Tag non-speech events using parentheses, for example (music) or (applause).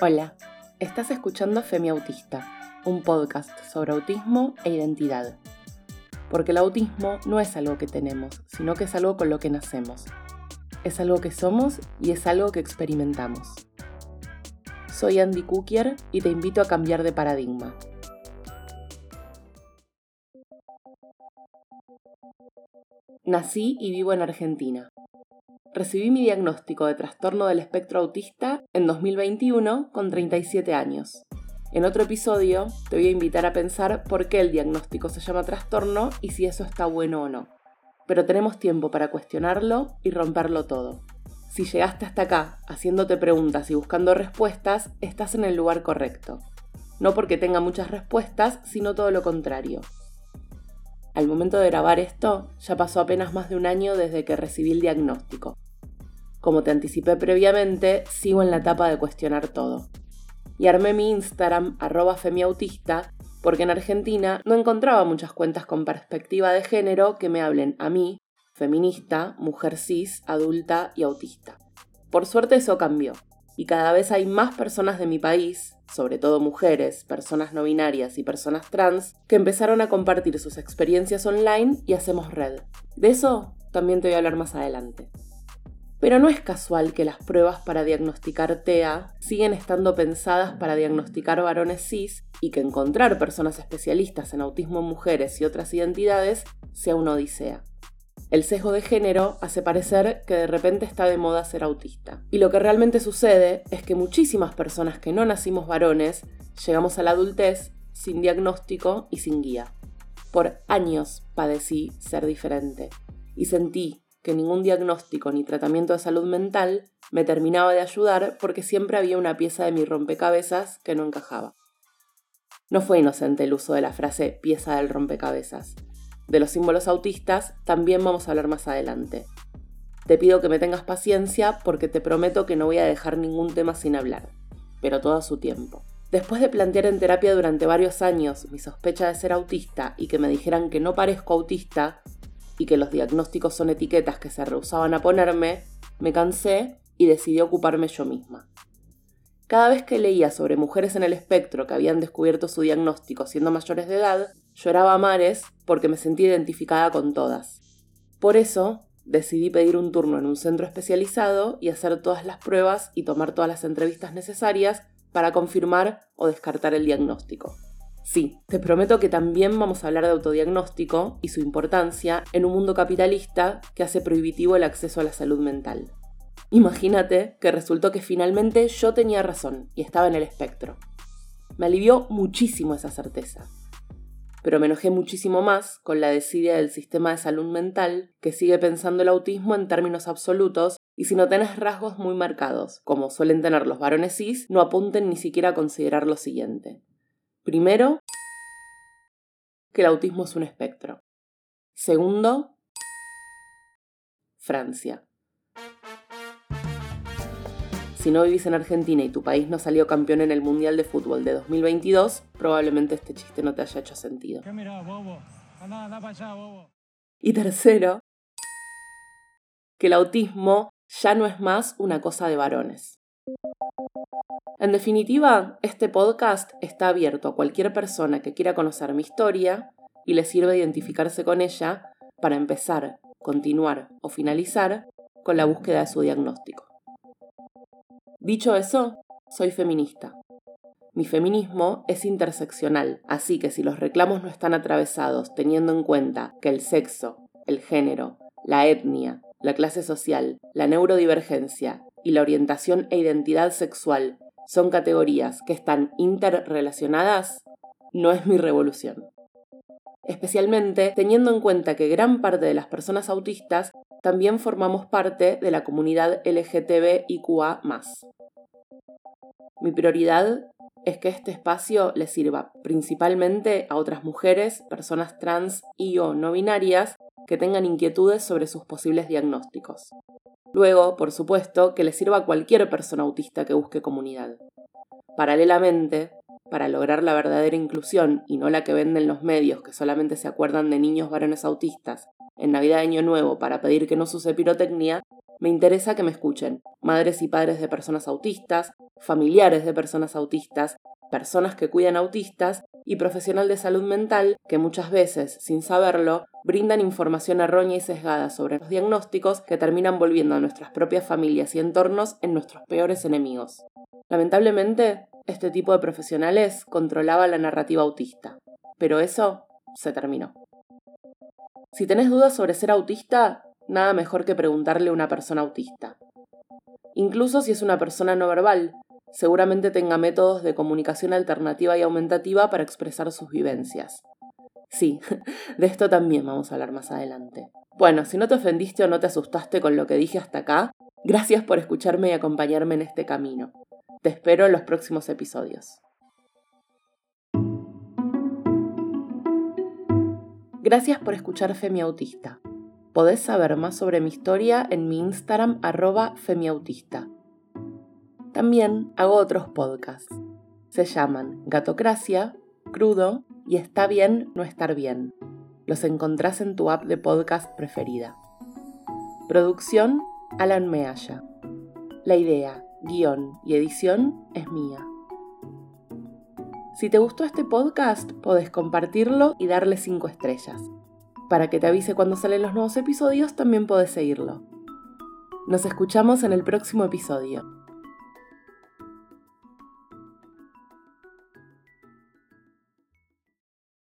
Hola, estás escuchando Femi Autista, un podcast sobre autismo e identidad. Porque el autismo no es algo que tenemos, sino que es algo con lo que nacemos. Es algo que somos y es algo que experimentamos. Soy Andy Cookier y te invito a cambiar de paradigma. Nací y vivo en Argentina. Recibí mi diagnóstico de trastorno del espectro autista en 2021 con 37 años. En otro episodio te voy a invitar a pensar por qué el diagnóstico se llama trastorno y si eso está bueno o no. Pero tenemos tiempo para cuestionarlo y romperlo todo. Si llegaste hasta acá haciéndote preguntas y buscando respuestas, estás en el lugar correcto. No porque tenga muchas respuestas, sino todo lo contrario. Al momento de grabar esto, ya pasó apenas más de un año desde que recibí el diagnóstico. Como te anticipé previamente, sigo en la etapa de cuestionar todo. Y armé mi Instagram, arroba femiautista, porque en Argentina no encontraba muchas cuentas con perspectiva de género que me hablen a mí, feminista, mujer cis, adulta y autista. Por suerte eso cambió, y cada vez hay más personas de mi país, sobre todo mujeres, personas no binarias y personas trans, que empezaron a compartir sus experiencias online y hacemos red. De eso también te voy a hablar más adelante. Pero no es casual que las pruebas para diagnosticar TEA siguen estando pensadas para diagnosticar varones cis y que encontrar personas especialistas en autismo en mujeres y otras identidades sea una odisea. El sesgo de género hace parecer que de repente está de moda ser autista. Y lo que realmente sucede es que muchísimas personas que no nacimos varones llegamos a la adultez sin diagnóstico y sin guía. Por años padecí ser diferente y sentí que ningún diagnóstico ni tratamiento de salud mental me terminaba de ayudar porque siempre había una pieza de mi rompecabezas que no encajaba. No fue inocente el uso de la frase pieza del rompecabezas de los símbolos autistas también vamos a hablar más adelante. Te pido que me tengas paciencia porque te prometo que no voy a dejar ningún tema sin hablar, pero todo a su tiempo. Después de plantear en terapia durante varios años mi sospecha de ser autista y que me dijeran que no parezco autista y que los diagnósticos son etiquetas que se rehusaban a ponerme, me cansé y decidí ocuparme yo misma. Cada vez que leía sobre mujeres en el espectro que habían descubierto su diagnóstico siendo mayores de edad, lloraba a mares porque me sentí identificada con todas. Por eso, decidí pedir un turno en un centro especializado y hacer todas las pruebas y tomar todas las entrevistas necesarias para confirmar o descartar el diagnóstico. Sí, te prometo que también vamos a hablar de autodiagnóstico y su importancia en un mundo capitalista que hace prohibitivo el acceso a la salud mental. Imagínate que resultó que finalmente yo tenía razón y estaba en el espectro. Me alivió muchísimo esa certeza. Pero me enojé muchísimo más con la desidia del sistema de salud mental que sigue pensando el autismo en términos absolutos y si no tenés rasgos muy marcados, como suelen tener los varones cis, no apunten ni siquiera a considerar lo siguiente. Primero, que el autismo es un espectro. Segundo, Francia. Si no vivís en Argentina y tu país no salió campeón en el Mundial de Fútbol de 2022, probablemente este chiste no te haya hecho sentido. Y tercero, que el autismo ya no es más una cosa de varones. En definitiva, este podcast está abierto a cualquier persona que quiera conocer mi historia y le sirva identificarse con ella para empezar, continuar o finalizar con la búsqueda de su diagnóstico. Dicho eso, soy feminista. Mi feminismo es interseccional, así que si los reclamos no están atravesados teniendo en cuenta que el sexo, el género, la etnia, la clase social, la neurodivergencia y la orientación e identidad sexual son categorías que están interrelacionadas, no es mi revolución. Especialmente teniendo en cuenta que gran parte de las personas autistas también formamos parte de la comunidad LGTBIQA. Mi prioridad es que este espacio le sirva principalmente a otras mujeres, personas trans y o no binarias que tengan inquietudes sobre sus posibles diagnósticos. Luego, por supuesto, que le sirva a cualquier persona autista que busque comunidad. Paralelamente, para lograr la verdadera inclusión y no la que venden los medios que solamente se acuerdan de niños varones autistas en Navidad Año Nuevo para pedir que no se pirotecnia, Me interesa que me escuchen madres y padres de personas autistas, familiares de personas autistas, personas que cuidan autistas y profesional de salud mental que muchas veces, sin saberlo, brindan información errónea y sesgada sobre los diagnósticos que terminan volviendo a nuestras propias familias y entornos en nuestros peores enemigos. Lamentablemente, este tipo de profesionales controlaba la narrativa autista, pero eso se terminó. Si tenés dudas sobre ser autista, nada mejor que preguntarle a una persona autista. Incluso si es una persona no verbal, seguramente tenga métodos de comunicación alternativa y aumentativa para expresar sus vivencias. Sí, (laughs) de esto también vamos a hablar más adelante. Bueno, si no te ofendiste o no te asustaste con lo que dije hasta acá, gracias por escucharme y acompañarme en este camino. Te espero en los próximos episodios. Gracias por escuchar Femiautista. Podés saber más sobre mi historia en mi Instagram arroba femiautista. También hago otros podcasts. Se llaman Gatocracia, Crudo y Está bien no estar bien. Los encontrás en tu app de podcast preferida. Producción Alan Mealla. La idea, guion y edición es mía. Si te gustó este podcast, podés compartirlo y darle 5 estrellas. Para que te avise cuando salen los nuevos episodios, también podés seguirlo. Nos escuchamos en el próximo episodio.